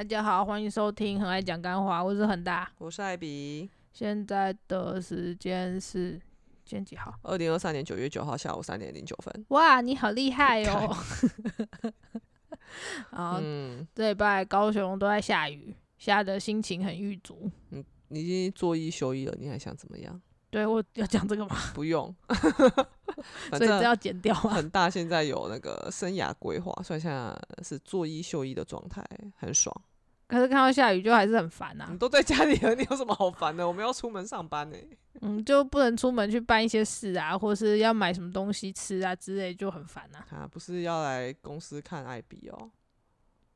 大家好，欢迎收听《很爱讲干话》，我是很大。我是艾比。现在的时间是今天几号？二零二三年九月九号下午三点零九分。哇，你好厉害哦！啊，嗯，这礼拜高雄都在下雨，下的心情很郁卒。你已经做一休一了，你还想怎么样？对我要讲这个吗？不用，所以这正要剪掉吗？很大现在有那个生涯规划，所以现在是做一休一的状态，很爽。可是看到下雨就还是很烦呐、你都在家里了，你有什么好烦的？我们要出门上班呢、嗯，就不能出门去办一些事啊，或是要买什么东西吃啊之类，就很烦呐、啊，不是要来公司看艾比哦，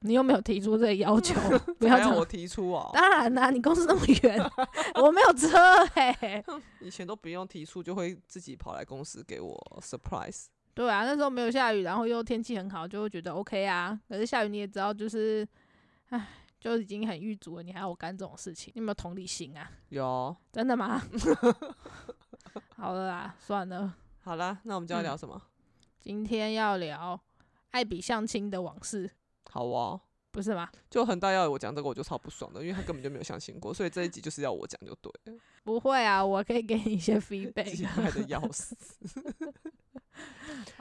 你又没有提出这个要求，不要我提出哦。当然啦、你公司那么远，我没有车哎、以前都不用提出，就会自己跑来公司给我 surprise。对啊，那时候没有下雨，然后又天气很好，就会觉得 OK 啊。可是下雨你也知道，就是，唉，就已经很郁卒了，你还要我干这种事情，你有没有同理心啊？有，真的吗？好了啦，算了，好啦，那我们就要嗯聊什么？今天要聊艾比相亲的往事，好哦。不是吗？就很大要我讲这个，我就超不爽的，因为他根本就没有相亲过，所以这一集就是要我讲就对了，不会啊，我可以给你一些鸡 feedback。掰的要死。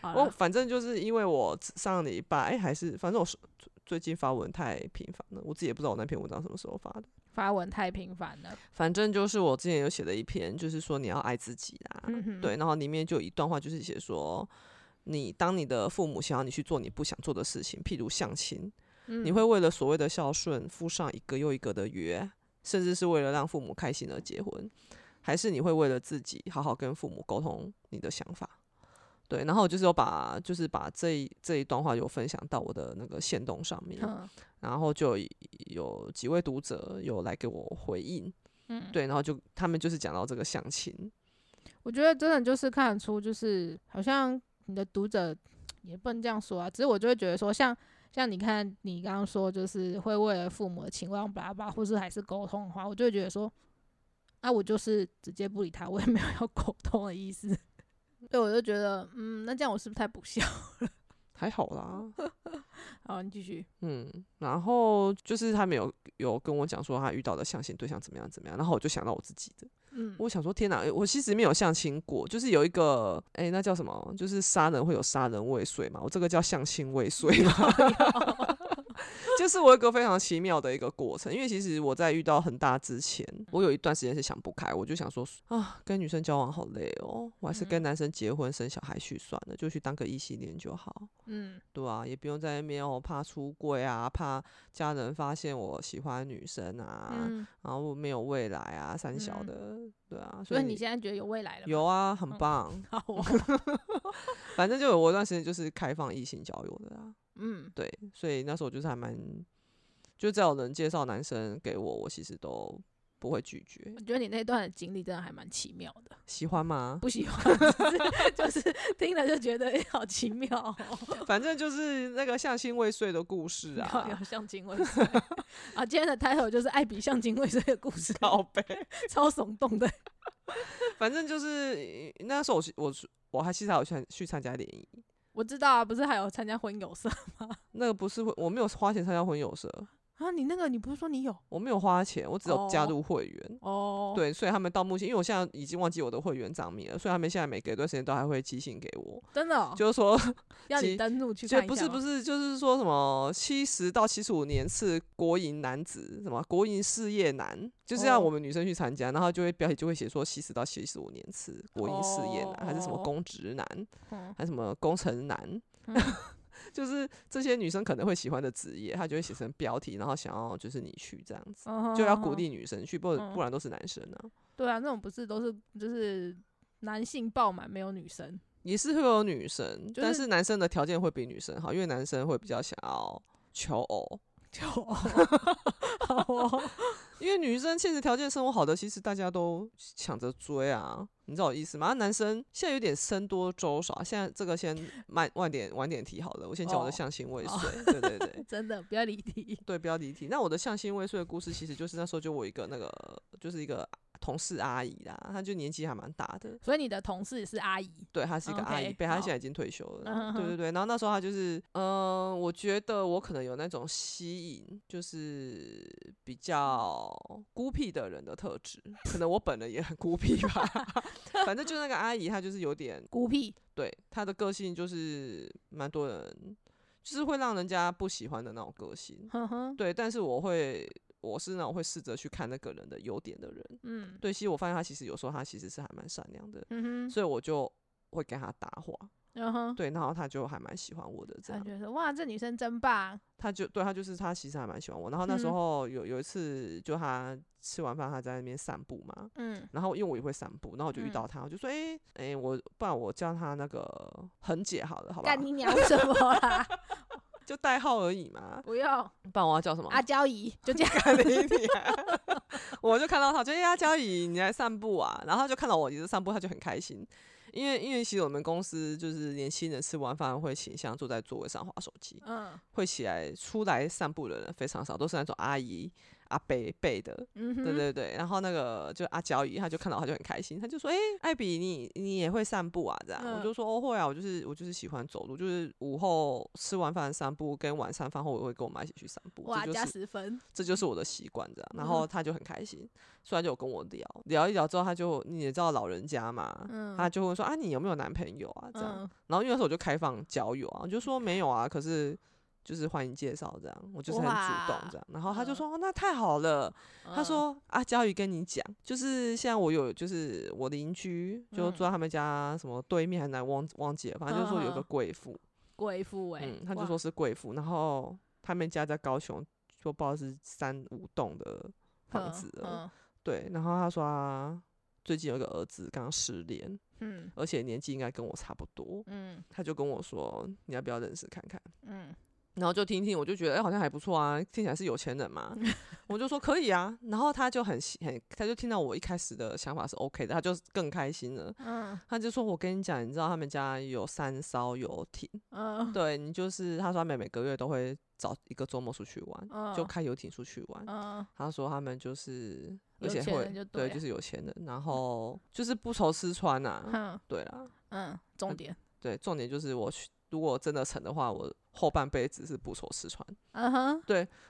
我反正就是因为我上礼拜哎、还是反正我是最近发文太频繁了，我自己也不知道我那篇文章什么时候发的。发文太频繁了，反正就是我之前有写了一篇，就是说你要爱自己啦，嗯对，然后里面就有一段话就是写说，你当你的父母想要你去做你不想做的事情，譬如相亲，嗯你会为了所谓的孝顺附上一个又一个的约，甚至是为了让父母开心而结婚，还是你会为了自己好好跟父母沟通你的想法？对，然后我就是有把就是把这一这一段话有分享到我的那个线动上面，嗯然后就有有几位读者有来给我回应，嗯，对，然后就他们就是讲到这个相亲，我觉得真的就是看得出，就是好像你的读者也不能这样说啊，只是我就会觉得说，像像你看你刚刚说，就是会为了父母的情况巴拉巴拉，或是还是沟通的话，我就会觉得说，啊，我就是直接不理他，我也没有要 沟通的意思。对，我就觉得，嗯，那这样我是不是太不孝了？还好啦，好，你继续。嗯，然后就是他们有有跟我讲说他遇到的相亲对象怎么样怎么样，然后我就想到我自己的，嗯，我想说天哪，我其实没有相亲过，就是有一个哎、那叫什么，就是杀人会有杀人未遂嘛，我这个叫相亲未遂嘛，就是我有一个非常奇妙的一个过程，因为其实我在遇到恒大之前，我有一段时间是想不开，我就想说啊，跟女生交往好累哦，我还是跟男生结婚生小孩去算了，就去当个异性恋就好。嗯对啊，也不用在那边哦，怕出柜啊，怕家人发现我喜欢女生啊，嗯，然后没有未来啊，三小的，对啊，所以你现在觉得有未来了？有啊，很嗯棒。好哦，反正就有我一段时间就是开放异性交友的啦，嗯，对，所以那时候就是还蛮，就只要有人介绍男生给我，我其实都不会拒绝我。觉得你那段的经历真的还蛮奇妙的。喜欢吗？不喜欢，就是听了就觉得、欸、好奇妙、哦，反正就是那个相亲未遂的故事 有啊有，相亲未遂啊！今天的 title 就是艾比相亲未遂的故事，好悲。超耸动的。反正就是呃那时候我我是我还其实还有去去参加联谊，我知道啊，不是还有参加婚友社吗？那个不是会我没有花钱参加婚友社，啊？你那个你不是说你有我没有花钱，我只有加哦入会员。哦？，对，所以他们到目前，因为我现在已经忘记我的会员账名了，所以他们现在每隔一段时间都还会寄信给我，真的、哦，就是说，要你登录去不是不是，就是说什么七十到七十五年次国营男子，什么国营事业男，就是要哦我们女生去参加，然后就会标题就会写说七十到七十五年次国营事业男，还是什么哦公职男，嗯还是什么工程男，嗯就是这些女生可能会喜欢的职业，她就会写成标题，然后想要就是你去这样子，嗯就要鼓励女生去，不嗯不然都是男生啊。对啊，那种不是都是就是男性爆满，没有女生。也是会有女生，就是但是男生的条件会比女生好，因为男生会比较想要求偶，就 好哦，因为女生现实条件生活好的，其实大家都抢着追啊，你知道我意思吗？那男生现在有点僧多粥少，现在这个先慢晚点晚点提好了，我先讲我的哦相亲未哦遂，对对对。真的不要离题。对，不要离题。那我的相心未遂的故事，其实就是那时候就我一个那个，就是一个同事阿姨啦，她就年纪还蛮大的，所以你的同事是阿姨，对，她是一个阿姨被她现在已经退休了对对对。然后那时候她就是，嗯、我觉得我可能有那种吸引，就是比较孤僻的人的特质，可能我本人也很孤僻吧。反正就那个阿姨，她就是有点，孤僻，对她的个性就是蛮多人，就是会让人家不喜欢的那种个性。对，但是我会，我是那种会试着去看那个人的优点的人。嗯对，其实我发现他其实有时候他其实是还蛮善良的，嗯哼，所以我就会跟他搭话。嗯哼，对，然后他就还蛮喜欢我的，这样他觉得哇，这女生真棒，他就对他就是他其实还蛮喜欢我。然后那时嗯候有有一次，就他吃完饭他在那边散步嘛，嗯然后因为我也会散步，然后我就遇嗯到他，我就说，哎、哎、我不然我叫他那个恒姐好了，好吧？干你娘什么啦？就代号而已嘛，不用，不然我要叫什么？阿娇姨就这样！我就看到他，就哎阿娇姨，你来散步啊？然后他就看到我一直散步，他就很开心。因为因为其实我们公司就是年轻人吃完饭会倾向坐在座位上划手机，嗯会起来出来散步的人非常少，都是那种阿姨阿伯辈的。嗯哼，对对对，然后那个就阿娇姨，他就看到他就很开心，他就说：“哎、艾比，你你也会散步啊？”这样，我嗯就说：“哦，会啊，我就是我就是喜欢走路，就是午后吃完饭散步，跟晚上饭后我会跟我妈一起去散步，哇，就是十分，这就是我的习惯，这样。然嗯后他就很开心，所以他就有跟我聊聊一聊之后，他就你也知道老人家嘛，嗯他就会说啊，你有没有男朋友啊？这样。嗯然后因为那时候我就开放交友啊，我就说没有啊，可是就是欢迎介绍这样，我就是很主动哇这样。然后他就嗯。说、哦、那太好了，他嗯。说啊，佳宇跟你讲，就是现在我有就是我邻居就嗯。住在他们家什么对面还哪忘忘记了，反正就是说有个贵妇，贵妇哎嗯，，他就哇说是贵妇，然后他们家在高雄，就不知道是三五栋的房子了，嗯。对，然后他说他最近有一个儿子刚失联，嗯。而且年纪应该跟我差不多，嗯。他就跟我说你要不要认识看看，嗯然后就听听，我就觉得哎、好像还不错啊，听起来是有钱人嘛，我就说可以啊，然后他就很喜很，他就听到我一开始的想法是 OK 的，他就更开心了。嗯他就说：“我跟你讲，你知道他们家有三艘游艇，嗯对你就是他说他们每个月都会找一个周末出去玩，嗯，就开游艇出去玩。嗯他说他们就是而且会对，就是有钱人，然后就是不愁吃穿呐、哼对啦，嗯，重点，对，重点就是我去如果真的成的话，我后半辈子是不愁吃穿。嗯哼，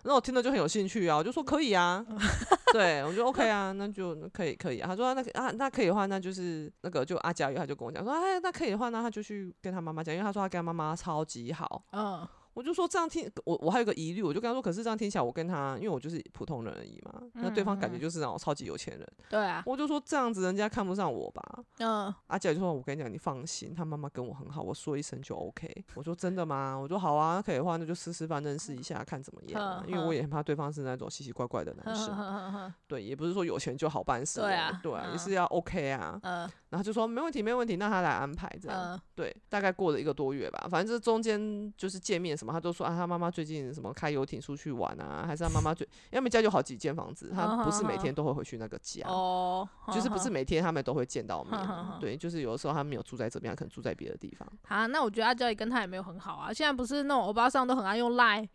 那我听了就很有兴趣啊，我就说可以啊，对我就 OK 啊，那就可以可以啊。他说、啊、那啊那可以的话，那就是那个就阿佳宇他就跟我讲说，哎那可以的话，那他就去跟他妈妈讲，因为他说他跟他妈妈超级好。嗯我就说这样听，我我还有个疑虑，我就跟他说，可是这样听起来，我跟他，因为我就是普通人而已嘛，那对方感觉就是那种超级有钱人，对啊，我就说这样子人家看不上我吧。嗯阿姐就说：“我跟你讲，你放心，他妈妈跟我很好，我说一声就 OK。”我说：“真的吗？”我说：“好啊，那可以的话，那就试试饭，认识一下，看怎么样因为我也很怕对方是那种奇奇怪怪的男生，对，也不是说有钱就好办事、对啊对啊，也嗯是要 OK 啊。嗯然后就说没问题，没问题，那他来安排这样。嗯对，大概过了一个多月吧，反正这中间就是见面什么，他都说啊，他妈妈最近什么开游艇出去玩啊，还是他妈妈最，因为他们家有好几间房子，他不是每天都会回去那个家。哦，就是不是每天他们都会见到面对，就是有的时候他没有住在这边，他可能住在别的地方，好，那我觉得阿娇也跟他也没有很好啊。现在不是那种欧巴桑都很爱用 Line。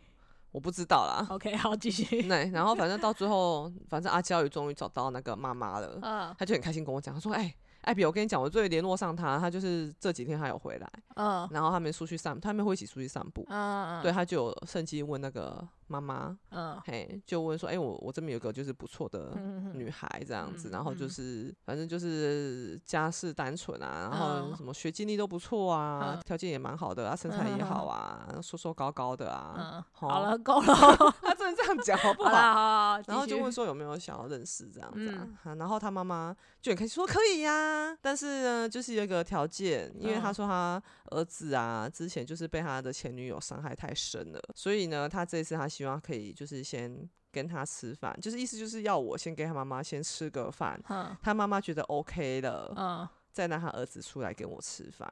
我不知道啦。OK，好，继续。对，然后反正到最后，反正阿娇也终于找到那个妈妈了，嗯他就很开心跟我讲，他说：“哎、艾比，我跟你讲，我终于联络上他，他就是这几天他有回来，嗯然后他们出去散，他们会一起出去散步。嗯，对，他就有趁机问那个妈妈，嗯。嘿，就问说：“哎、我我这边有个就是不错的嗯女孩这样子，嗯然后就嗯。是反正就是家世单纯啊，然后嗯。什么学经历都不错啊嗯，条件也蛮好的啊，身材也好啊，瘦瘦高高的啊。嗯，好好了，够了。他真的这样讲好不好，好？好，好然后就问说有没有想要认识这样子啊然后他妈妈就很开心说可以呀、但是呢就是有一个条件，因为他嗯。说他儿子啊之前就是被他的前女友伤害太深了，所以呢他这次他希望可以就是先跟他吃饭，就是意思就是要我先给他妈妈先吃个饭，嗯他妈妈觉得 OK 了，嗯，再让他儿子出来跟我吃饭。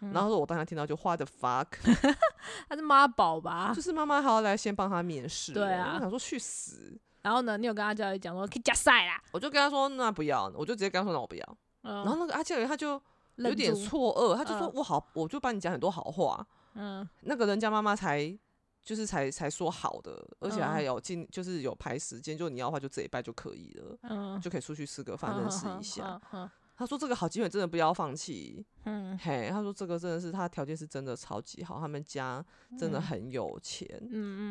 嗯然后我当时听到就花的 fuck，他是妈宝吧 就？是妈妈还要来先帮他面试，对啊我想说去死。然后呢，你有跟阿娇也讲说可以加赛啦。我就跟他说那不要，我就直接跟他说那我不要。嗯，然后那个阿娇他就有点错愕，他就说嗯我好，我就帮你讲很多好话。嗯那个人家妈妈才就是才才说好的，而且还嗯。有进就是有排时间，就你要的话就这一拜就可以了，嗯，就可以出去吃个饭认识一下。嗯他说这个好机会真的不要放弃，嗯。嘿，他说这个真的是他条件是真的超级好，他们家真的很有钱。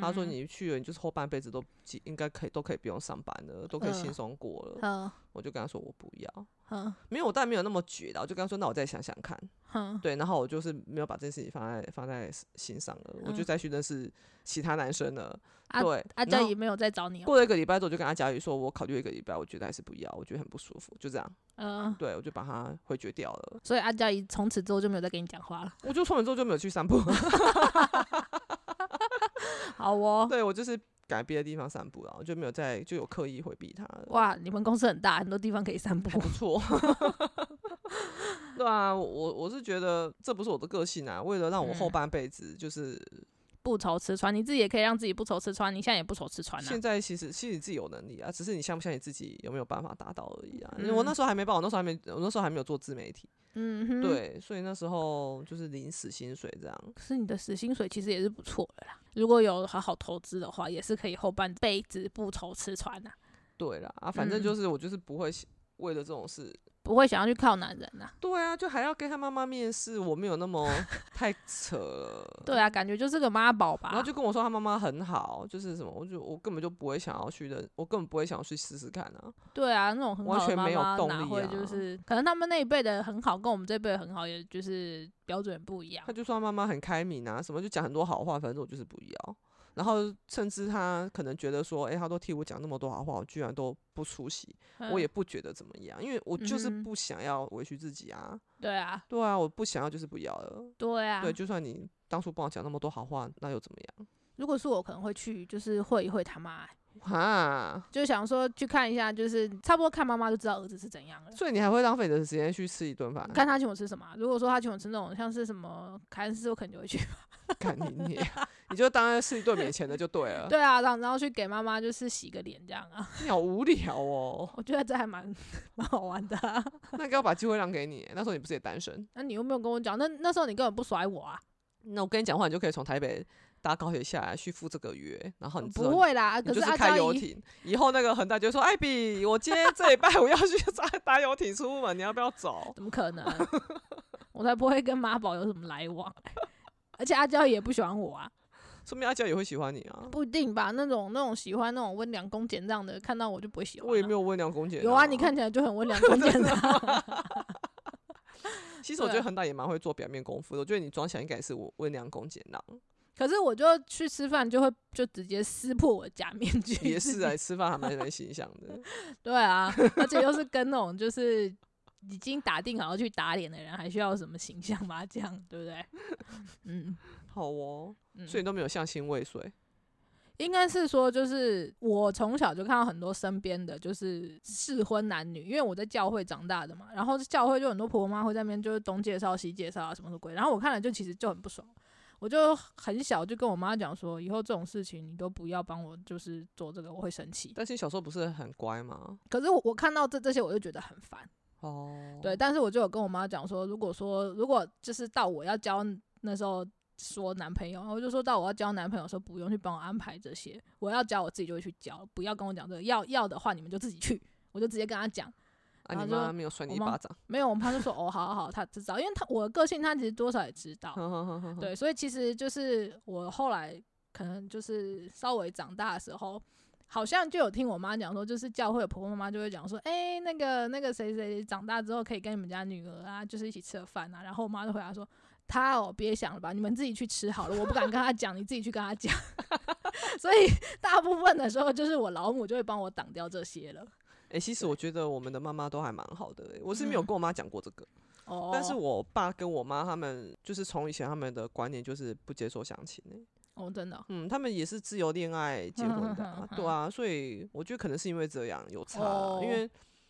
他说你去了，你就是后半辈子都几应该可以都可以不用上班了，都可以轻嗯。松过了。嗯。我就跟他说我不要，嗯没有，我当然没有那么绝的，我就跟他说那我再想想看。嗯，对，然后我就是没有把这件事情放在放在心上了，我就嗯再去认识其他男生了。啊对，阿然后娇也没有再找你哦，过了一个礼拜之后，我就跟阿佳宇说，我考虑一个礼拜，我觉得还是不要，我觉得很不舒服，就这样。嗯，对，我就把他回绝掉了。所以阿娇姨从此之后就没有再跟你讲话了。我就出门之后就没有去散步，好哦，对我就是改别的地方散步了，我就没有再就有刻意回避他。哇，你们公司很大，很多地方可以散步还。不错，对啊，我我是觉得这不是我的个性啊。为了让我后嗯半辈子，就是不愁吃穿，你自己也可以让自己不愁吃穿，你现在也不愁吃穿啊现。在其实其实你自己有能力啊，只是你相不相信自己有没有办法达到而已啊。因为嗯我那时候还没报，我那时候还没，我那时候还没有做自媒体，嗯哼，。对，所以那时候就是领死薪水这样。可是你的死薪水其实也是不错的啦，如果有好好投资的话，也是可以后半辈子不愁吃穿啊、对啦，啊，反正嗯就是我就是不会为了这种事，不会想要去靠男人呐、对啊，就还要跟他妈妈面试，我没有那么 太扯了。对啊，感觉就是个妈宝吧。然后就跟我说他妈妈很好，就是什么，我就我根本就不会想要去的，我根本不会想要去试试看啊。对啊，那种很好的妈完全没有妈哪动力啊会就是，可能他们那一辈的很好，跟我们这一辈的很好，也就是标准不一样他。就说他妈妈很开明啊，什么就讲很多好话，反正我就是不要。然后甚至他可能觉得说，诶，他都替我讲那么多好话，我居然都不出席，我也嗯不觉得怎么样，因为我就是不想要委屈自己啊。对啊，对啊，我不想要就是不要了。对啊。对，就算你当初帮我讲那么多好话，那又怎么样？如果是我，可能会去，就是会一会他妈、哈，就想说去看一下，就是差不多看妈妈就知道儿子是怎样了。所以你还会浪费你的时间去吃一顿饭？看他请我吃什么啊、如果说他请我吃那种像是什么凯恩斯，我肯定就会去。看你你，你就当然吃一顿免钱的就对了。对啊，然后然后去给妈妈就是洗个脸这样啊，你好无聊哦。我觉得这还蛮蛮好玩的、啊。那应该要把机会让给你。那时候你不是也单身？那你又没有跟我讲，那那时候你根本不甩我啊？那我跟你讲话，你就可以从台北搭高铁下来去赴这个约，然后你不会啦，你就是可阿娇姨，开游艇。以后那个恒大就说：“艾比，我今天这礼拜我要去 搭搭游艇出门，你要不要走怎么可能？我才不会跟妈宝有什么来往、而且阿娇也不喜欢我啊，？”说明阿娇也会喜欢你啊。不一定吧？那种那种喜欢那种温良恭俭让的，看到我就不会喜欢、我也没。有温良恭俭、有啊，你看，起来就很温良恭俭让。其实我觉得恒大也蛮会做表面功夫的。我觉得你装起来应该也是温温良恭俭让，可是我就去吃饭，就会就直接撕破我的假面具。也是啊，吃饭还蛮蛮形象的。对啊，而且又是跟那种就是已经打定好要去打脸的人，还需要什么形象把它这样，对不对？嗯 好哦，嗯，所以你都没有相亲未遂。应该是说，就是我从小就看到很多身边的就是适婚男女，因为我在教会长大的嘛，然后教会就很多婆婆妈会在那边就是东介绍西介绍啊什么什么鬼，然后我看了就其实就很不爽，我就很小就跟我妈讲说，以后这种事情你都不要帮我就是做这个，我会生气。但是小时候不是很乖吗？可是我我看到这这些我就觉得很烦，哦，对，，但是我就有跟我妈讲说，如果说如果就是到我要交那时候说男朋友，我就说到我要交男朋友的时候，不用去帮我安排这些，我要交我自己就会去交，不要跟我讲这个，要要的话你们就自己去，我就直接跟他讲。啊，你妈没有甩你一巴掌？没有，我妈就说哦，好好好，她知道，因为她我的个性她其实多少也知道，对，所以其实就是我后来可能就是稍微长大的时候，好像就有听我妈讲说，就是教会的婆婆妈妈就会讲说，哎、那个那个谁谁长大之后可以跟你们家女儿啊，就是一起吃个饭啊。然后我妈就回答说，他哦，别想了吧，你们自己去吃好了，我不敢跟他讲，你自己去跟他讲。所以大部分的时候，就是我老母就会帮我挡掉这些了。哎、其实我觉得我们的妈妈都还蛮好的、欸，我是没有嗯。跟我妈讲过这个，哦，但是我爸跟我妈他们就是从以前他们的观念就是不接受相亲、欸，哦，真的哦，嗯，他们也是自由恋爱结婚的、对啊，所以我觉得可能是因为这样有差，哦因为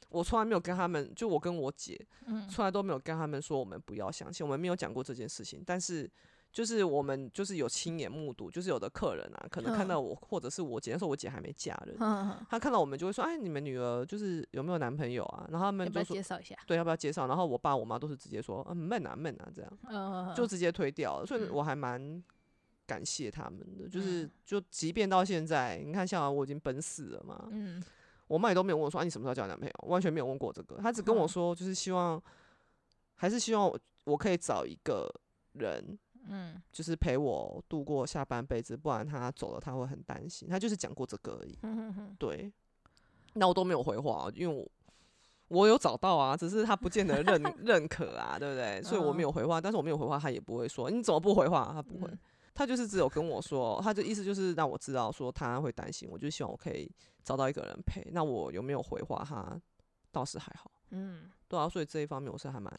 我从来没有跟他们，就我跟我姐嗯。从来都没有跟他们说我们不要相亲，我们没有讲过这件事情，但是。就是我们就是有亲眼目睹，就是有的客人啊，可能看嗯到我、或者是我姐，那时候我姐还没嫁人，哼哼他看到我们就会说：“哎，你们女儿就是有没有男朋友啊？”然后他们就说介绍一下？：“对，要不要介绍？”然后我爸我妈都是直接说：“嗯，闷啊闷啊，这样嗯，就直接推掉了。”所以嗯我还蛮感谢他们的，就是嗯就即便到现在，你看像我已经奔四了嘛，嗯我妈也都没有问我说啊你什么时候交男朋友，完全没有问过这个，她只跟我嗯说就是希望，还是希望我我可以找一个人。嗯就是陪我度过下半辈子，不然他走了他会很担心。他就是讲过这个而已。嗯哼哼，对，那我都没有回话，因为我我有找到啊，只是他不见得认 认可啊，对不对？所以我没有回话，但是我没有回话，他也不会说你怎么不回话，他不会，嗯 他就是只有跟我说，他的意思就是让我知道说他会担心，我就希望我可以找到一个人陪。那我有没有回话，他倒是还好，嗯对啊，所以这一方面我是还蛮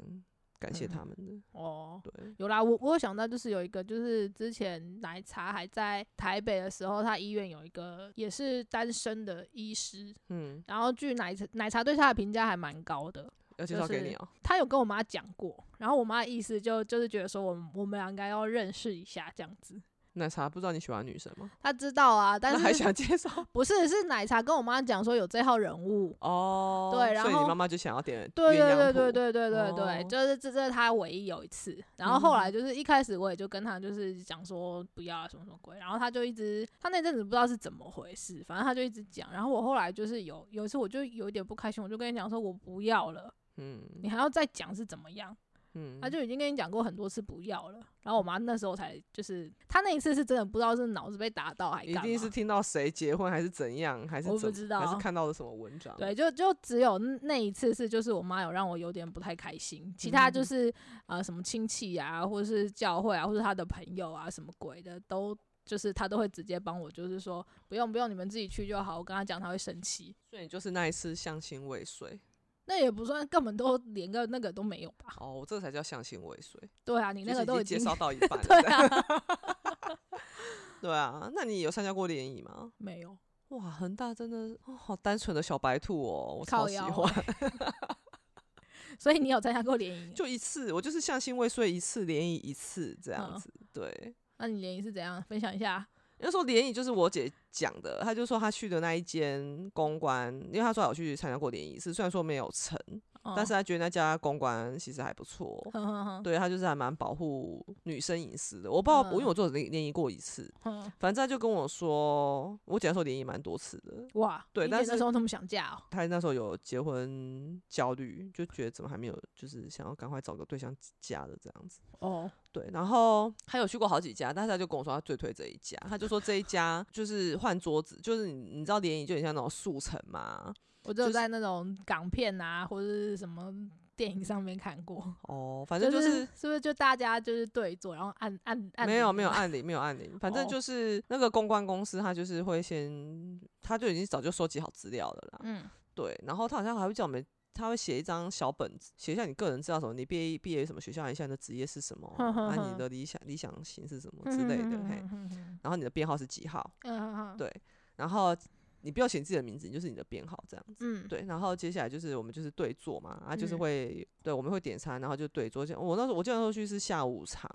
感谢嗯他们的，哦。对，有啦，我我有想到，就是有一个，就是之前奶茶还在台北的时候，他医院有一个也是单身的医师，嗯，然后据奶茶奶茶对他的评价还蛮高的，要介就是绍给你啊、他有跟我妈讲过，然后我妈的意思就就是觉得说我们我们俩应该要认识一下这样子。奶茶不知道你喜欢女生吗？他知道啊，但是还是想介绍 不是是奶茶跟我妈讲说有这号人物。哦？对然后所以你妈妈就想要点对对对对谱对对对对，哦就是这这是他唯一有一次，然后后来就是一开始我也就跟他就是讲说不要啊什么什么鬼，然后他就一直他那阵子不知道是怎么回事，反正他就一直讲，然后我后来就是有有一次我就有一点不开心，我就跟你讲说我不要了，嗯你还要再讲是怎么样？嗯，他就已经跟你讲过很多次不要了，然后我妈那时候才就是她那一次是真的不知道是脑子被打到还一定是听到谁结婚还是怎样，还是怎我不知道还是看到了什么文章？对，就就只有那一次是，就是我妈有让我有点不太开心，其他嗯就是、呃什么亲戚啊，或者是教会啊，或者他的朋友啊，什么鬼的，都就是他都会直接帮我，就是说不用不用，你们自己去就好。我跟他讲，他会生气，所以就是那一次相亲未遂那也不算，根本都连个那个都没有吧？哦，这才叫相亲未遂。对啊，你那个都已经经介绍到一 半了，对啊，对啊。那你有参加过联谊吗？没有，哇，恒大真的、哦、好单纯的小白兔哦，我超喜欢。所以你有参加过联谊？就一次，我就是相亲未遂一次，联谊一次这样嗯子。对，那你联谊是怎样？分享一下。那时候联谊就是我姐讲的，她就说她去的那一间公关，因为她说有去参加过联谊，是虽然说没有成，但是他觉得那家公关其实还不错。对他就是还蛮保护女生隐私的。我不知道，我因为嗯我做联联谊过一次，反正他就跟我说，我姐那时候联谊蛮多次的。哇，对但是那时候那么想嫁哦？她那时候有结婚焦虑，就觉得怎么还没有，就是想要赶快找个对象嫁的这样子。哦，对，然后他有去过好几家，但是他就跟我说他最推这一家，他就说这一家就是换桌子，就是你你知道联谊就很像那种速成嘛，就是我只有在那种港片啊，或者是什么电影上面看过。哦，反正就是是是不是就大家就是对坐，然后按按按没有没有按铃没有按铃，反正哦就是那个公关公司他就是会先，他就已经早就收集好资料了啦，嗯对，然后他好像还会叫我们。他会写一张小本子，写一下你个人资料什么，你毕业毕业于什么学校，你现在的职业是什么，啊，你的理想理想型是什么之类的，嘿，嗯然后你的编号是几号，嗯对，然后你不要写自己的名字，你就是你的编号这样子。嗯，对，然后接下来就是我们就是对坐嘛，啊，就是嗯会、对我们会点餐，然后就对桌。我那时候我记得那时候去是下午场，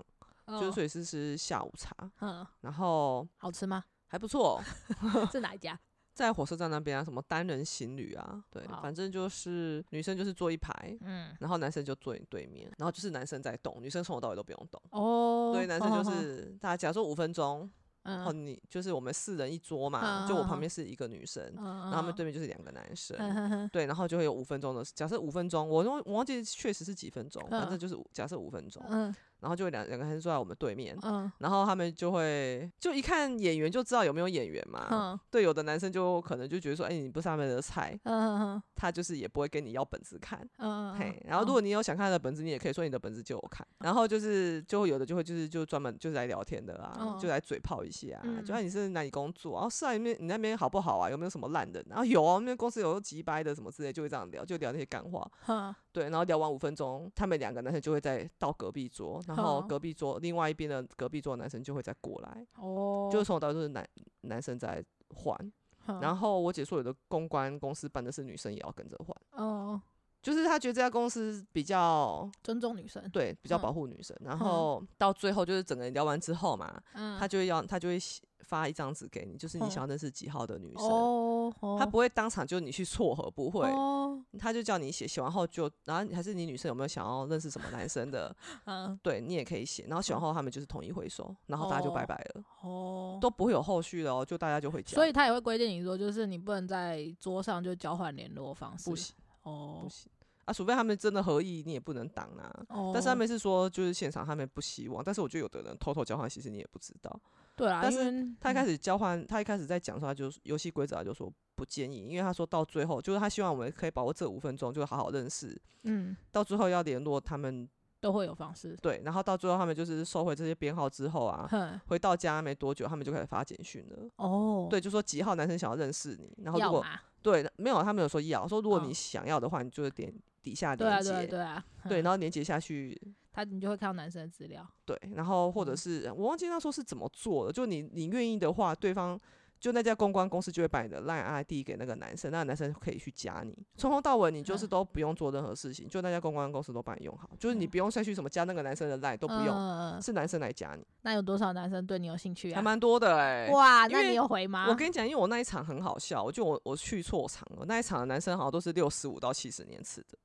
就是哦所以是吃下午茶，嗯，然后好吃吗？还不错 是哪一家？在火车站那边啊，什么单人行旅啊，对，反正就是女生就是坐一排，嗯，然后男生就坐你对面，然后就是男生在动，女生从头到尾都不用动。哦，对，男生就是大家假如说五分钟，嗯，哦，你就是我们四人一桌嘛，就我旁嗯边是一个女生，嗯，然后他们对面就是两个男生，对，然后就会有五分钟的，假设五分钟，我忘我忘记确实是几分钟，反正嗯。就是假设五分钟，嗯然后就会两两个人坐在我们对面，嗯然后他们就会就一看演员就知道有没有演员嘛。嗯对，有的男生就可能就觉得说，哎、你不是他们的菜，嗯嗯他就是也不会跟你要本子看。嗯，嘿，然后如果你有想看的本子，你也可以说你的本子借我看。然后就是就会有的就会就是就专门就是来聊天的啊，嗯就来嘴炮一下、啊，嗯就看你是哪里工作，然后是啊，你那你那边好不好啊？有没有什么烂人？然后有啊，那边公司有急掰的什么之类，就会这样聊，就聊那些干话。哼，对，然后聊完五分钟，他们两个男生就会再到隔壁桌，然后隔壁桌另外一边的隔壁桌的男生就会再过来，哦，就是从头到尾都是男男生在换。哼，然后我姐说有的公关公司办的是女生也要跟着换，哦，就是她觉得这家公司比较尊重女生，对比较嗯保护女生。然后到最后就是整个人聊完之后嘛，嗯，他就会要他就会写发一张纸给你，就是你嗯想要认识几号的女生，哦，哦。他不会当场就你去撮合，不会，哦，他就叫你写，写完后就，然后还是你女生有没有想要认识什么男生的，嗯，对你也可以写，然后写完后他们就是统一回收，然后大家就拜拜了，哦，都不会有后续的哦，就大家就回家，所以他也会规定你说，就是你不能在桌上就交换联络方式，不行哦不行啊，除非他们真的合意，你也不能挡啊。哦，但是他们是说，就是现场他们不希望，但是我觉得有的人偷偷交换，其实你也不知道。对啊，但是他一开始交换，他一开始在讲说，他就是游戏规则，他就说不建议，因为他说到最后，就是他希望我们可以把握这五分钟，就好好认识，嗯到最后要联络他们，都会有方式，对，然后到最后他们就是收回这些编号之后啊，哼，回到家没多久，他们就开始发简讯了。哦，对，就说几号男生想要认识你，然后如果对没有，他没有说要，说如果哦你想要的话，你就是点底下对啊连接，对啊对啊，对，哼然后连接下去，他你就会看到男生的资料，对，然后或者嗯。是我忘记那时候是怎么做的，就你你愿意的话，对方就那家公关公司就会把你的 Line ID 给那个男生，那个男生可以去加你，从头到尾你就是嗯都不用做任何事情，就那家公关公司都帮你用好，就是你嗯。不用再去什么加那个男生的 Line 都不用，嗯，嗯是男生来加你，那有多少男生对你有兴趣啊？还蛮多的哎、哇，因为那你有回吗？我跟你讲，因为我那一场很好笑，我就我我去错场了，那一场的男生好像都是六十五到七十年次的，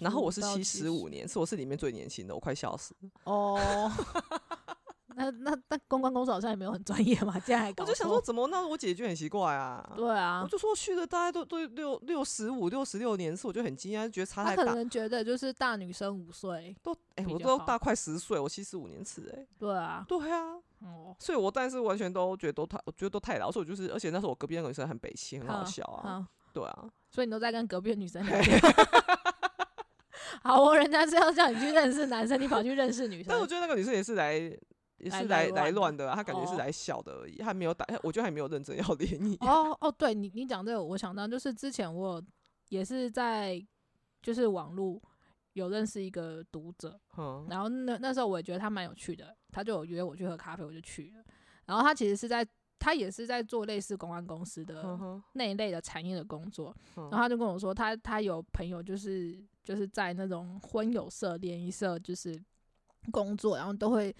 然后我是七十五年是，我是里面最年轻的，我快笑死了。哦。那那那公关公司好像也没有很专业嘛，竟然还搞我就想说，怎么那我姐就很奇怪啊。对啊我，就说去的大家都都六六十五、六十六年次，我就很惊讶，觉得差他可太大。能觉得就是大女生五岁，都哎、我都大快十岁，我七十五年次哎、对啊，对啊，哦，所以我但是完全都觉得都太，我觉得都太老，所以我就是，而且那时候我隔壁那个女生很北气，很好好笑啊，对啊，所以你都在跟隔壁的女生聊 天。好哦，人家是要叫你去认识男生，你跑去认识女生。但我觉得那个女生也是来。也是来来乱的她感觉是哦来笑的而已，她没有打，我觉得还没有认真要联谊。哦哦，对你你讲这个，我想到就是之前我也是在就是网络有认识一个读者，嗯然后那那时候我也觉得他蛮有趣的，他就有约我去喝咖啡，我就去了。然后他其实是在他也是在做类似公关公司的那一类的产业的工作，嗯然后他就跟我说，他他有朋友就是就是在那种婚友社、联谊社就是工作，然后都会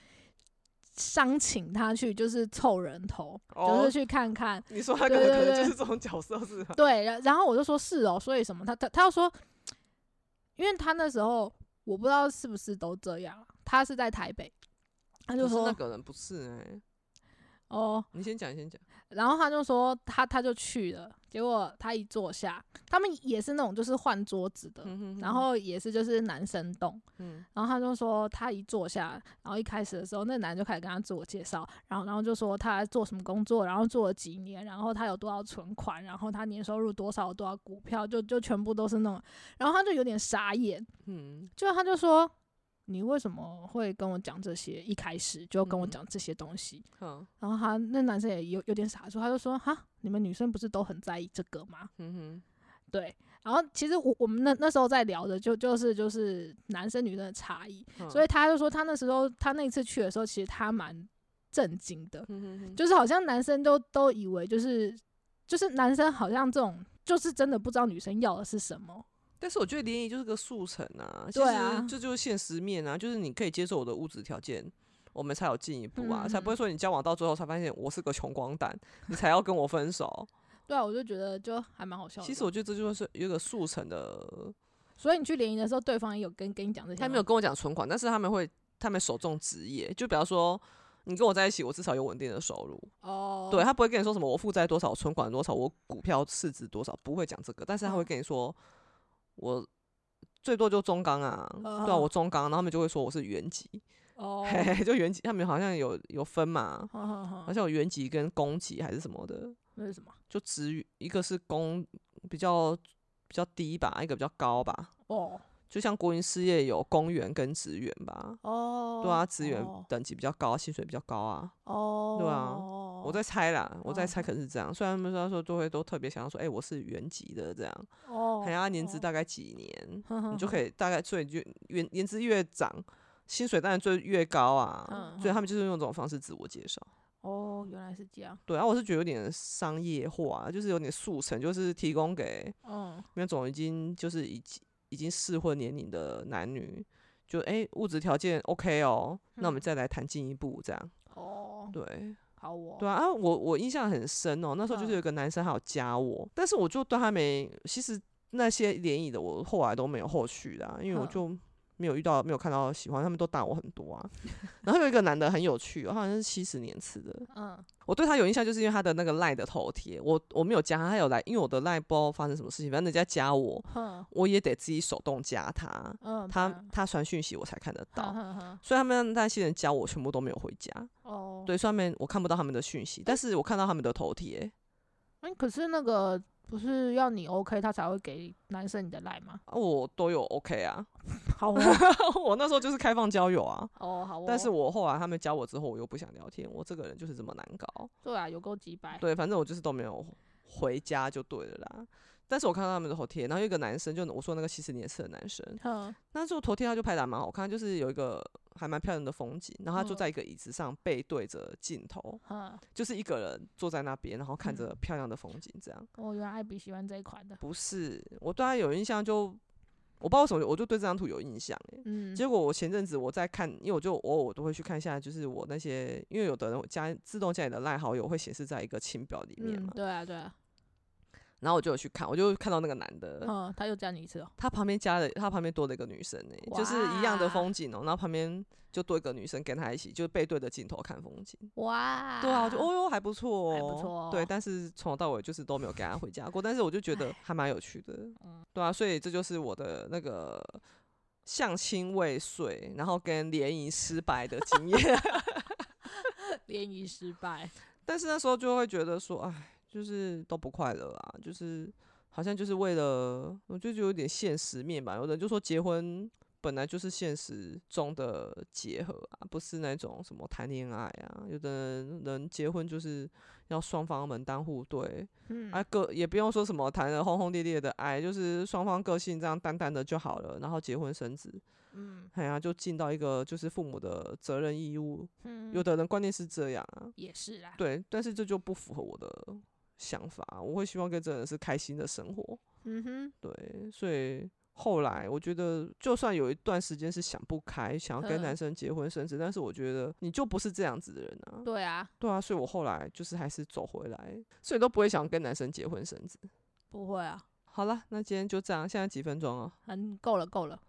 商请他去，就是凑人头，哦就是去看看。你说他可能可能就是这种角色是吧？对，然然后我就说是哦，所以什么？他他他要说，因为他那时候我不知道是不是都这样，他是在台北，他就说那个人不是哎、哦，你先讲，你先讲。然后他就说他他就去了，结果他一坐下，他们也是那种就是换桌子的，嗯哼哼然后也是就是男生动，嗯然后他就说他一坐下，然后一开始的时候，那男的就开始跟他自我介绍，然后然后就说他做什么工作，然后做了几年，然后他有多少存款，然后他年收入多少多少股票，就就全部都是那种，然后他就有点傻眼，嗯就他就说你为什么会跟我讲这些？一开始就跟我嗯。讲这些东西，嗯，然后他那男生也有有点傻住，他就说哈，你们女生不是都很在意这个吗？嗯哼，对，然后其实我我们那那时候在聊的就就是就是男生女生的差异，所以以，他就说他那时候他那次去的时候，其实他蛮震惊的，嗯哼哼，就是好像男生都都以为就是就是男生好像这种就是真的不知道女生要的是什么，但是我觉得联谊就是个速成啊，其对啊实这就是现实面啊，就是你可以接受我的物质条件。我们才有进一步啊，嗯才不会说你交往到最后才发现我是个穷光蛋，你才要跟我分手。对啊，我就觉得就还蛮好笑的。其实我觉得这就是有一个速成的，所以你去联谊的时候，对方也有跟跟你讲这些，他没有跟我讲存款，但是他们会，他们首重职业，就比方说你跟我在一起，我至少有稳定的收入，哦，对他不会跟你说什么我负债多少，我存款多少，我股票市值多少，不会讲这个，但是他会嗯跟你说我最多就中钢啊，对啊，哦我中钢，然后他们就会说我是原级，哦，嘿嘿，就原级，他们好像有有分嘛，好像有原级跟公级还是什么的，那是什么？就职一个是公比较比较低吧，一个比较高吧，哦就像国营事业有公员跟职员吧，哦，对啊，职员哦等级比较高，薪水比较高啊。哦，对啊我在猜啦，我在哦猜可能是这样。虽然他们说说都会都特别想要说，哎、我是原籍的这样，哦，还要年资哦大概几年，你就可以大概所以就原年资越长，薪水当然就越高啊。嗯所以他们就是用这种方式自我介绍。哦，原来是这样，对，啊我是觉得有点商业化，就是有点速成，就是提供给嗯那种已经就是已经已经适婚年龄的男女，就哎、物质条件 OK 哦，那我们嗯再来谈进一步这样。哦，对，好我对啊，啊，我我印象很深哦，那时候就是有个男生还有加我，但是我就对他没，其实那些联谊的我后来都没有后续的、啊，因为我嗯就没有遇到，没有看到喜欢，他们都大我很多啊。然后有一个男的很有趣、哦，好像是七十年次的，嗯我对他有印象，就是因为他的那个赖的头贴，我我没有加他，他有来，因为我的赖不知道发生什么事情，反正人家加我，哼我也得自己手动加他，嗯，他他传讯息我才看得到。所以他们那些人加我，全部都没有回家。哦，对，上面我看不到他们的讯息，但是我看到他们的头贴。哎、可是那个不是要你 OK 他才会给男生你的赖吗？啊，我都有 OK 啊，好哦，我那时候就是开放交友啊。哦好哦，但是我后来他们加我之后，我又不想聊天，我这个人就是这么难搞。对啊，有够几百，对，反正我就是都没有回家就对了啦。但是我看到他们的头贴，然后有一个男生，就我说那个七十年次的男生，哼。那时候头贴他就拍的蛮好看，就是有一个还蛮漂亮的风景，然后他坐嗯。在一个椅子上，背对着镜头，哼，就是一个人坐在那边，然后看嗯。着漂亮的风景，这样。我原来艾比喜欢这一款的，不是，我对他有印象就，我不知道为什么，我就对这张图有印象诶。嗯，结果我前阵子我在看，因为我就偶尔我都会去看一下，就是我那些，因为有的人加自动加你的赖好友会显示在一个清表里面嗯嘛，对啊对啊，然后我就有去看，我就看到那个男的，嗯，他又加你一次哦，他旁边加了，他旁边多了一个女生呢、就是一样的哇风景哦、然后旁边就多一个女生跟他一起，就是背对着镜头看风景。哇，对啊，我就哦哟还不错哦、还不错对，哦但是从头到尾就是都没有跟他回家过，但是我就觉得还蛮有趣的。嗯对啊，所以这就是我的那个相亲未遂，然后跟联谊失败的经验。联谊失败，但是那时候就会觉得说，哎，就是都不快乐啊，就是好像就是为了，我就觉得有点现实面吧。有人就说结婚本来就是现实中的结合啊，不是那种什么谈恋爱啊。有的人人结婚就是要双方门当户对，嗯啊个也不用说什么谈的轰轰烈烈的爱，就是双方个性这样淡淡的就好了，然后结婚生子，嗯哎呀，就尽到一个就是父母的责任义务。嗯，有的人观念是这样啊，也是啦，对，但是这就不符合我的想法。我会希望跟这个人是开心的生活，嗯哼，对，所以后来我觉得，就算有一段时间是想不开，想要跟嗯男生结婚生子，但是我觉得你就不是这样子的人啊，对啊，对啊，所以我后来就是还是走回来，所以都不会想跟男生结婚生子。不会啊，好了，那今天就这样，现在几分钟啊？很够了够了，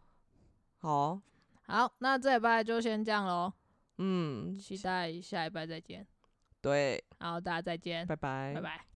好哦好，那这礼拜就先这样喽，嗯，期待下礼拜再见，对，好，大家再见，拜拜，拜拜。